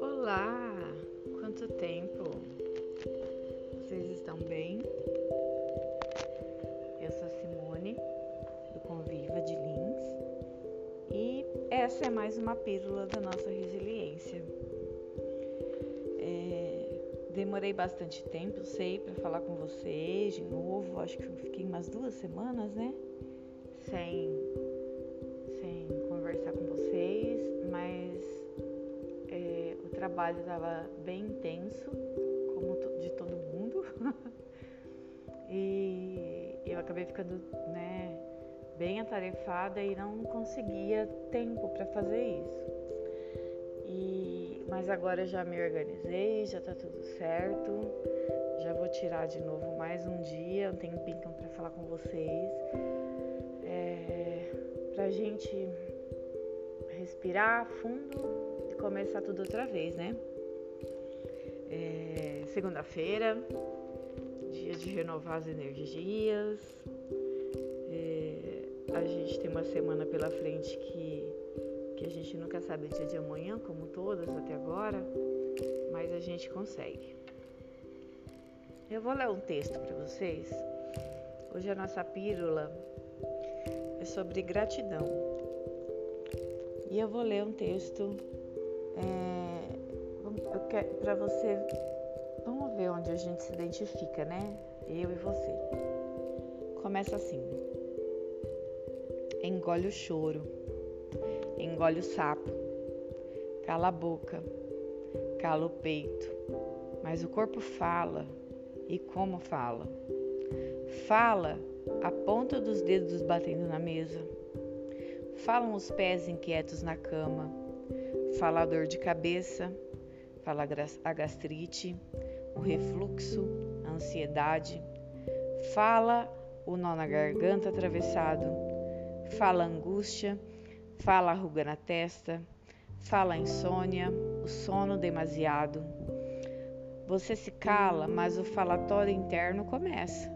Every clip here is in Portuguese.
Olá, quanto tempo? Vocês estão bem? Eu sou Simone, do Conviva de Lins, e essa é mais uma pílula da nossa resiliência. É, demorei bastante tempo, sei, para falar com vocês de novo. Acho que fiquei umas duas semanas, né? Sem, sem conversar com vocês, mas é, o trabalho estava bem intenso, como de todo mundo. e eu acabei ficando, né, bem atarefada e não conseguia tempo para fazer isso. E, mas agora já me organizei, já tá tudo certo. Já vou tirar de novo mais um dia, um tempinho para falar com vocês. Pra gente respirar fundo e começar tudo outra vez, né? É, Segunda-feira, dia de renovar as energias. É, a gente tem uma semana pela frente que, que a gente nunca sabe o dia de amanhã, como todas até agora, mas a gente consegue. Eu vou ler um texto para vocês. Hoje a nossa pílula sobre gratidão. E eu vou ler um texto é, para você. Vamos ver onde a gente se identifica, né? Eu e você. Começa assim: engole o choro, engole o sapo, cala a boca, cala o peito, mas o corpo fala e como fala. Fala a ponta dos dedos batendo na mesa. Falam os pés inquietos na cama. Fala a dor de cabeça. Fala a gastrite, o refluxo, a ansiedade. Fala o nó na garganta atravessado. Fala a angústia. Fala a ruga na testa. Fala a insônia, o sono demasiado você se cala, mas o falatório interno começa.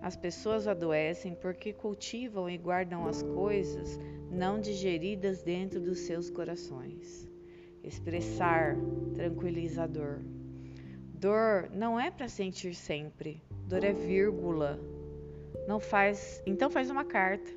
As pessoas adoecem porque cultivam e guardam as coisas não digeridas dentro dos seus corações. Expressar tranquilizador. Dor não é para sentir sempre. Dor é vírgula. Não faz, então faz uma carta,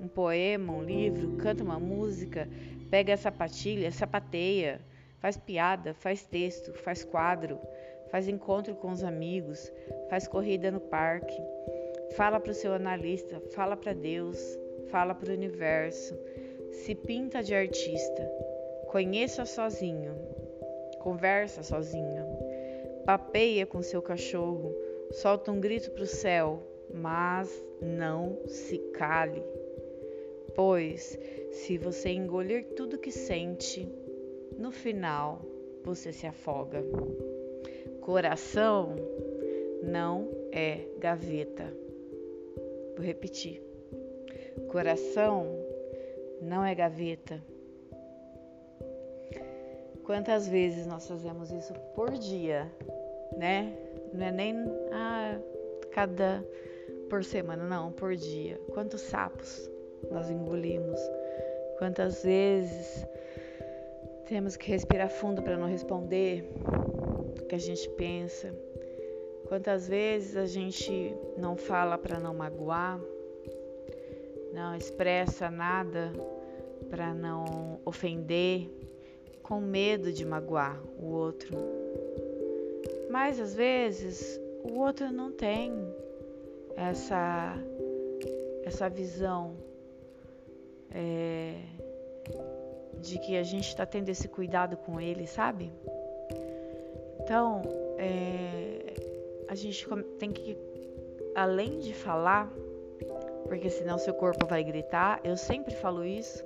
um poema, um livro, canta uma música, pega a sapatilha, sapateia faz piada, faz texto, faz quadro, faz encontro com os amigos, faz corrida no parque, fala para o seu analista, fala para Deus, fala para o universo, se pinta de artista, conheça sozinho, conversa sozinho, papeia com seu cachorro, solta um grito para o céu, mas não se cale. Pois, se você engolir tudo que sente, no final você se afoga. Coração não é gaveta. Vou repetir. Coração não é gaveta. Quantas vezes nós fazemos isso por dia, né? Não é nem ah, cada por semana, não, por dia. Quantos sapos nós engolimos? Quantas vezes temos que respirar fundo para não responder que a gente pensa. Quantas vezes a gente não fala para não magoar, não expressa nada para não ofender, com medo de magoar o outro. Mas às vezes o outro não tem essa essa visão é, de que a gente está tendo esse cuidado com ele, sabe? Então, é, a gente tem que, além de falar, porque senão seu corpo vai gritar, eu sempre falo isso,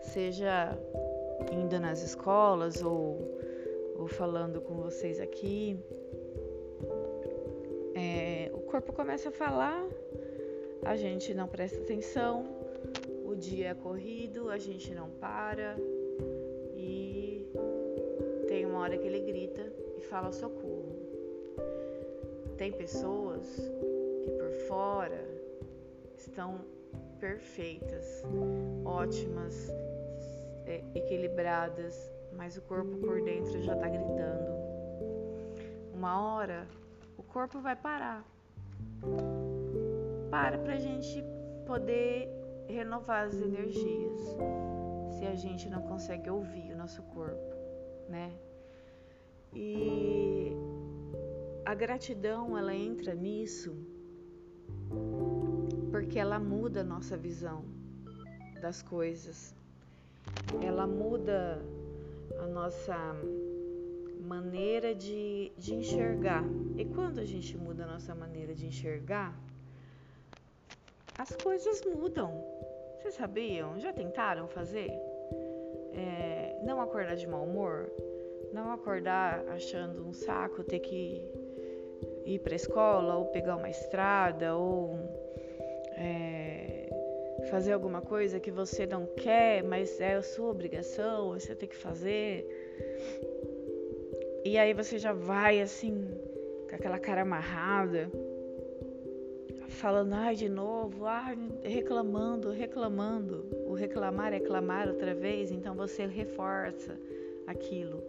seja indo nas escolas ou, ou falando com vocês aqui, é, o corpo começa a falar, a gente não presta atenção, o dia é corrido, a gente não para e tem uma hora que ele grita fala socorro. Tem pessoas que por fora estão perfeitas, ótimas, é, equilibradas, mas o corpo por dentro já está gritando. Uma hora o corpo vai parar. Para para a gente poder renovar as energias. Se a gente não consegue ouvir o nosso corpo, né? E a gratidão ela entra nisso porque ela muda a nossa visão das coisas. Ela muda a nossa maneira de, de enxergar. E quando a gente muda a nossa maneira de enxergar, as coisas mudam. Vocês sabiam? Já tentaram fazer? É, não acordar de mau humor? Não acordar achando um saco ter que ir para escola ou pegar uma estrada ou é, fazer alguma coisa que você não quer, mas é a sua obrigação, você tem que fazer. E aí você já vai assim, com aquela cara amarrada, falando, ai, de novo, ai, reclamando, reclamando. O reclamar é clamar outra vez, então você reforça aquilo,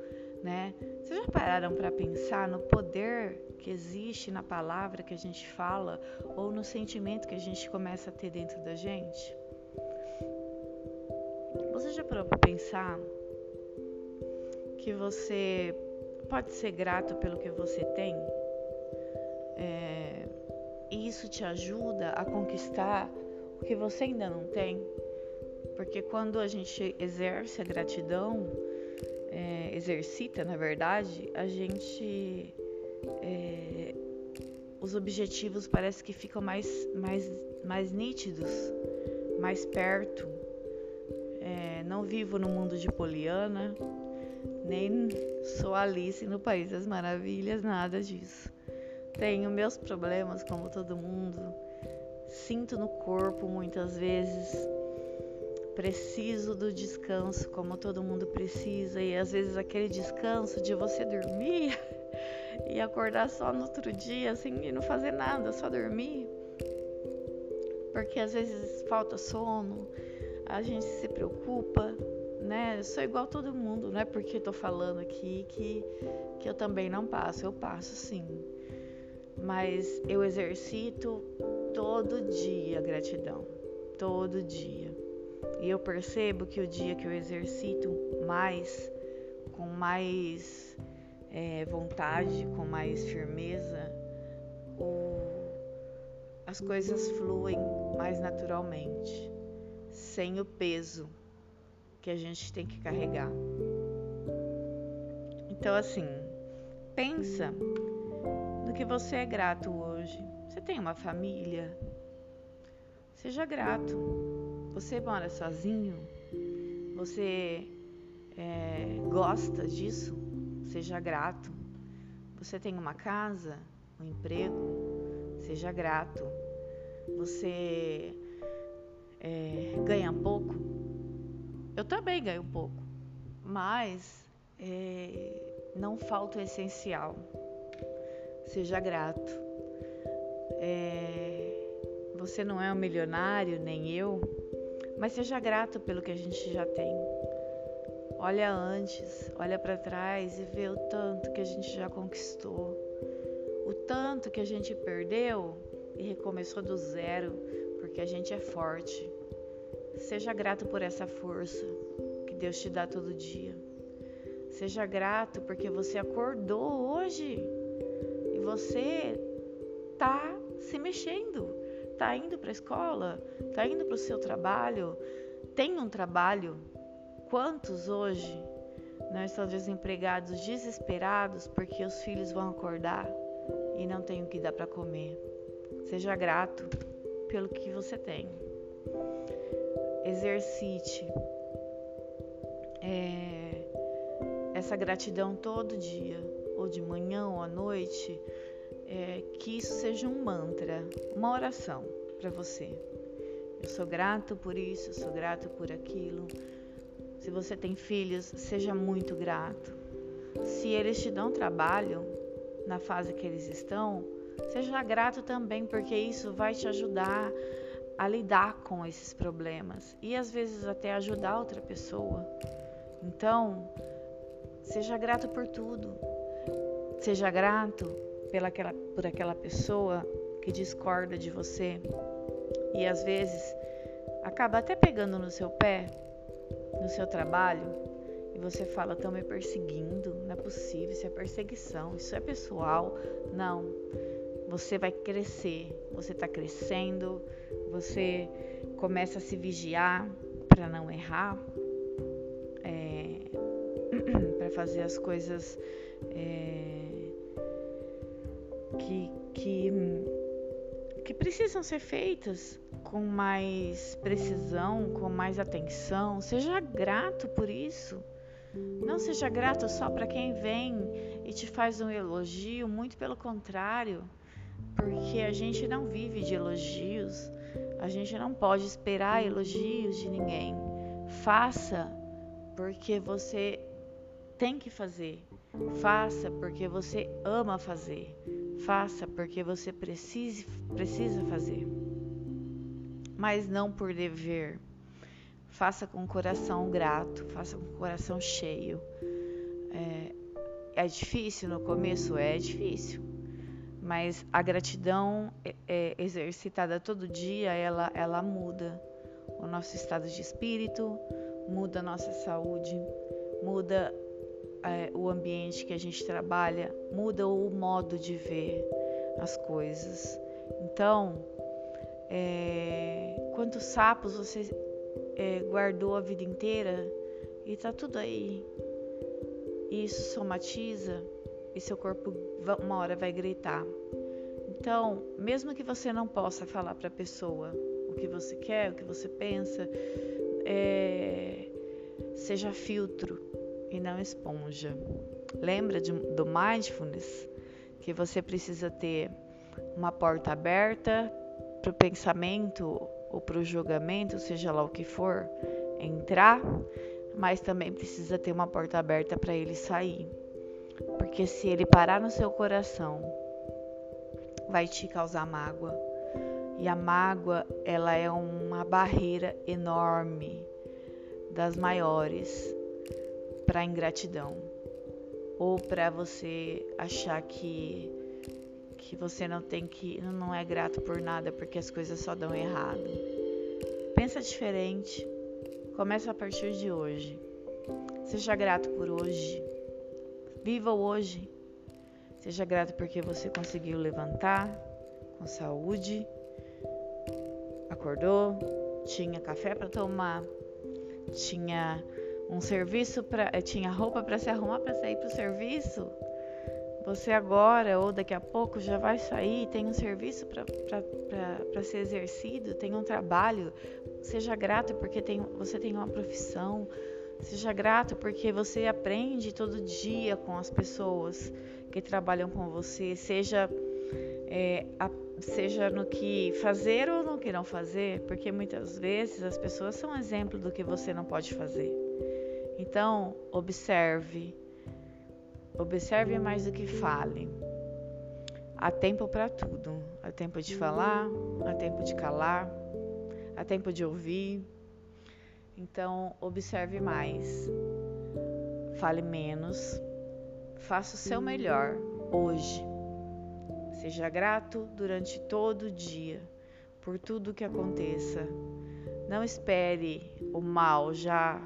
né? Vocês já pararam para pensar no poder que existe na palavra que a gente fala ou no sentimento que a gente começa a ter dentro da gente? Você já parou para pensar que você pode ser grato pelo que você tem? É, e isso te ajuda a conquistar o que você ainda não tem? Porque quando a gente exerce a gratidão, é, exercita, na verdade, a gente é, os objetivos parece que ficam mais, mais, mais nítidos, mais perto. É, não vivo no mundo de Poliana, nem sou Alice no País das Maravilhas, nada disso. Tenho meus problemas, como todo mundo. Sinto no corpo muitas vezes. Preciso do descanso, como todo mundo precisa, e às vezes aquele descanso de você dormir e acordar só no outro dia, assim, e não fazer nada, só dormir. Porque às vezes falta sono, a gente se preocupa, né? Eu sou igual todo mundo, não é porque tô falando aqui que, que eu também não passo, eu passo sim. Mas eu exercito todo dia a gratidão, todo dia. E eu percebo que o dia que eu exercito mais, com mais é, vontade, com mais firmeza, o, as coisas fluem mais naturalmente, sem o peso que a gente tem que carregar. Então, assim, pensa no que você é grato hoje. Você tem uma família? Seja grato. Você mora sozinho? Você é, gosta disso? seja grato. Você tem uma casa, um emprego, seja grato. Você é, ganha pouco, eu também ganho pouco, mas é, não falta o essencial. Seja grato. É, você não é um milionário, nem eu, mas seja grato pelo que a gente já tem. Olha antes, olha para trás e vê o tanto que a gente já conquistou, o tanto que a gente perdeu e recomeçou do zero, porque a gente é forte. Seja grato por essa força que Deus te dá todo dia. Seja grato porque você acordou hoje e você tá se mexendo, tá indo para a escola, tá indo para o seu trabalho, tem um trabalho Quantos hoje não estão desempregados, desesperados porque os filhos vão acordar e não tem o que dar para comer? Seja grato pelo que você tem. Exercite é, essa gratidão todo dia, ou de manhã ou à noite. É, que isso seja um mantra, uma oração para você. Eu sou grato por isso, eu sou grato por aquilo. Se você tem filhos, seja muito grato. Se eles te dão trabalho na fase que eles estão, seja grato também, porque isso vai te ajudar a lidar com esses problemas e às vezes até ajudar outra pessoa. Então, seja grato por tudo. Seja grato pela aquela, por aquela pessoa que discorda de você e às vezes acaba até pegando no seu pé, no seu trabalho, e você fala: estão me perseguindo, não é possível, isso é perseguição, isso é pessoal. Não, você vai crescer, você está crescendo, você começa a se vigiar para não errar, é, para fazer as coisas é, que, que, que precisam ser feitas com mais precisão, com mais atenção. Seja grato por isso. Não seja grato só para quem vem e te faz um elogio, muito pelo contrário, porque a gente não vive de elogios, a gente não pode esperar elogios de ninguém. Faça porque você tem que fazer. Faça porque você ama fazer. Faça porque você precisa, precisa fazer mas não por dever. Faça com o coração grato, faça com o coração cheio. É, é difícil no começo? É difícil. Mas a gratidão é, é, exercitada todo dia, ela, ela muda o nosso estado de espírito, muda a nossa saúde, muda é, o ambiente que a gente trabalha, muda o modo de ver as coisas. Então, é, quantos sapos você é, guardou a vida inteira e tá tudo aí. Isso somatiza e seu corpo uma hora vai gritar. Então, mesmo que você não possa falar para a pessoa o que você quer, o que você pensa, é, seja filtro e não esponja. Lembra de, do mindfulness que você precisa ter uma porta aberta para o pensamento ou para o julgamento, seja lá o que for, entrar, mas também precisa ter uma porta aberta para ele sair. Porque se ele parar no seu coração, vai te causar mágoa. E a mágoa, ela é uma barreira enorme, das maiores, para ingratidão. Ou para você achar que que você não tem que não é grato por nada porque as coisas só dão errado. Pensa diferente. Começa a partir de hoje. Seja grato por hoje. Viva o hoje. Seja grato porque você conseguiu levantar com saúde, acordou, tinha café para tomar, tinha um serviço para, eh, tinha roupa para se arrumar para sair para o serviço. Você agora ou daqui a pouco já vai sair, tem um serviço para ser exercido, tem um trabalho. Seja grato porque tem, você tem uma profissão. Seja grato porque você aprende todo dia com as pessoas que trabalham com você. Seja, é, a, seja no que fazer ou no que não fazer, porque muitas vezes as pessoas são exemplo do que você não pode fazer. Então, observe Observe mais do que fale. Há tempo para tudo. Há tempo de falar, há tempo de calar, há tempo de ouvir. Então, observe mais. Fale menos. Faça o seu melhor hoje. Seja grato durante todo o dia por tudo que aconteça. Não espere o mal já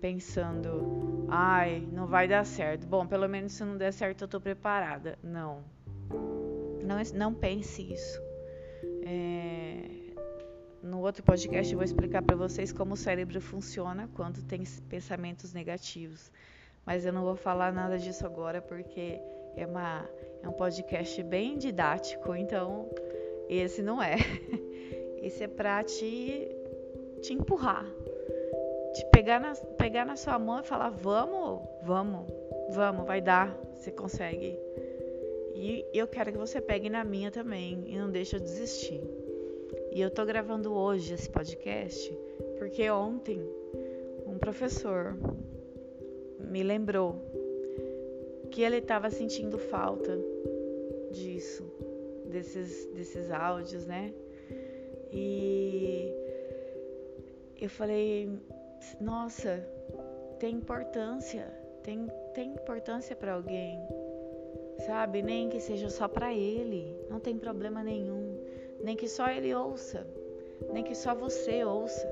pensando, ai, não vai dar certo. Bom, pelo menos se não der certo eu tô preparada. Não. Não, não pense isso. É... No outro podcast eu vou explicar para vocês como o cérebro funciona quando tem pensamentos negativos. Mas eu não vou falar nada disso agora porque é, uma, é um podcast bem didático, então esse não é. Esse é para te, te empurrar, te pegar na, pegar na sua mão e falar: vamos, vamos, vamos, vai dar, você consegue. E eu quero que você pegue na minha também e não deixe eu desistir. E eu tô gravando hoje esse podcast porque ontem um professor me lembrou que ele estava sentindo falta disso, desses, desses áudios, né? E eu falei, nossa, tem importância, tem, tem importância para alguém, sabe? Nem que seja só para ele, não tem problema nenhum, nem que só ele ouça, nem que só você ouça,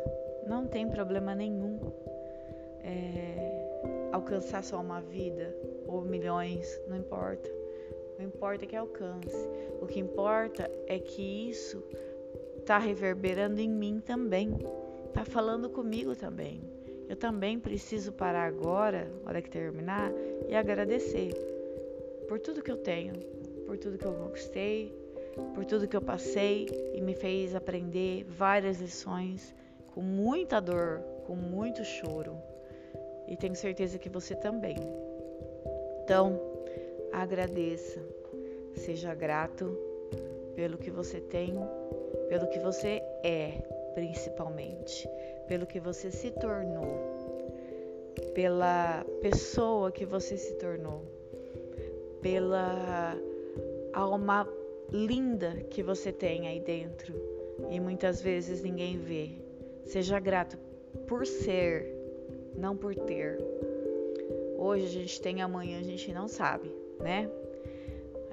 não tem problema nenhum. É, alcançar só uma vida ou milhões, não importa. Não importa que alcance. O que importa é que isso está reverberando em mim também, está falando comigo também. Eu também preciso parar agora, hora que terminar, e agradecer por tudo que eu tenho, por tudo que eu conquistei, por tudo que eu passei e me fez aprender várias lições com muita dor, com muito choro. E tenho certeza que você também. Então, agradeça, seja grato pelo que você tem, pelo que você é, principalmente, pelo que você se tornou, pela pessoa que você se tornou, pela alma linda que você tem aí dentro e muitas vezes ninguém vê. Seja grato por ser, não por ter. Hoje a gente tem, amanhã a gente não sabe, né?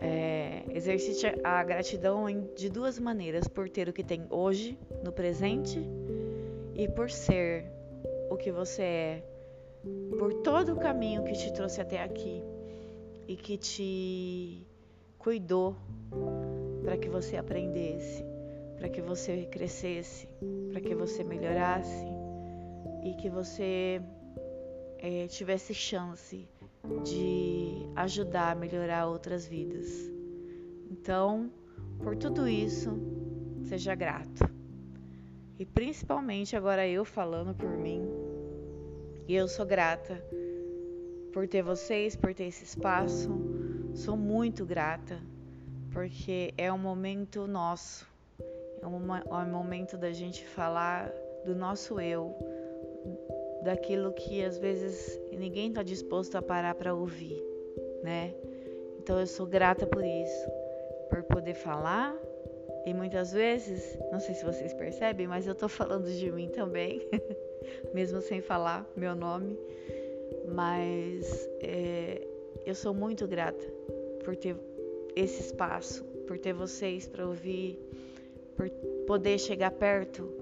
É, exercite a gratidão de duas maneiras: por ter o que tem hoje, no presente, e por ser o que você é, por todo o caminho que te trouxe até aqui e que te cuidou para que você aprendesse, para que você crescesse, para que você melhorasse e que você é, tivesse chance de ajudar a melhorar outras vidas. Então, por tudo isso, seja grato. E principalmente agora eu falando por mim, e eu sou grata por ter vocês, por ter esse espaço. Sou muito grata, porque é um momento nosso, é é um momento da gente falar do nosso eu, daquilo que às vezes ninguém está disposto a parar para ouvir, né? Então eu sou grata por isso, por poder falar e muitas vezes, não sei se vocês percebem, mas eu tô falando de mim também, mesmo sem falar meu nome, mas é, eu sou muito grata por ter esse espaço, por ter vocês para ouvir, por poder chegar perto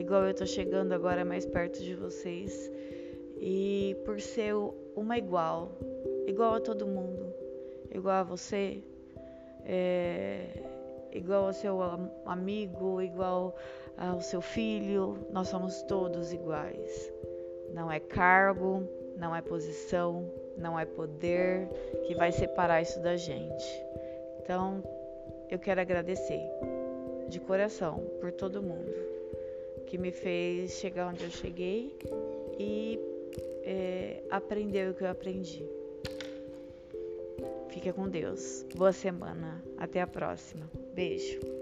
igual eu tô chegando agora mais perto de vocês. E por ser uma igual, igual a todo mundo, igual a você, é, igual ao seu amigo, igual ao seu filho, nós somos todos iguais. Não é cargo, não é posição, não é poder que vai separar isso da gente. Então, eu quero agradecer de coração por todo mundo que me fez chegar onde eu cheguei e é, aprender o que eu aprendi. Fica com Deus. Boa semana. Até a próxima. Beijo.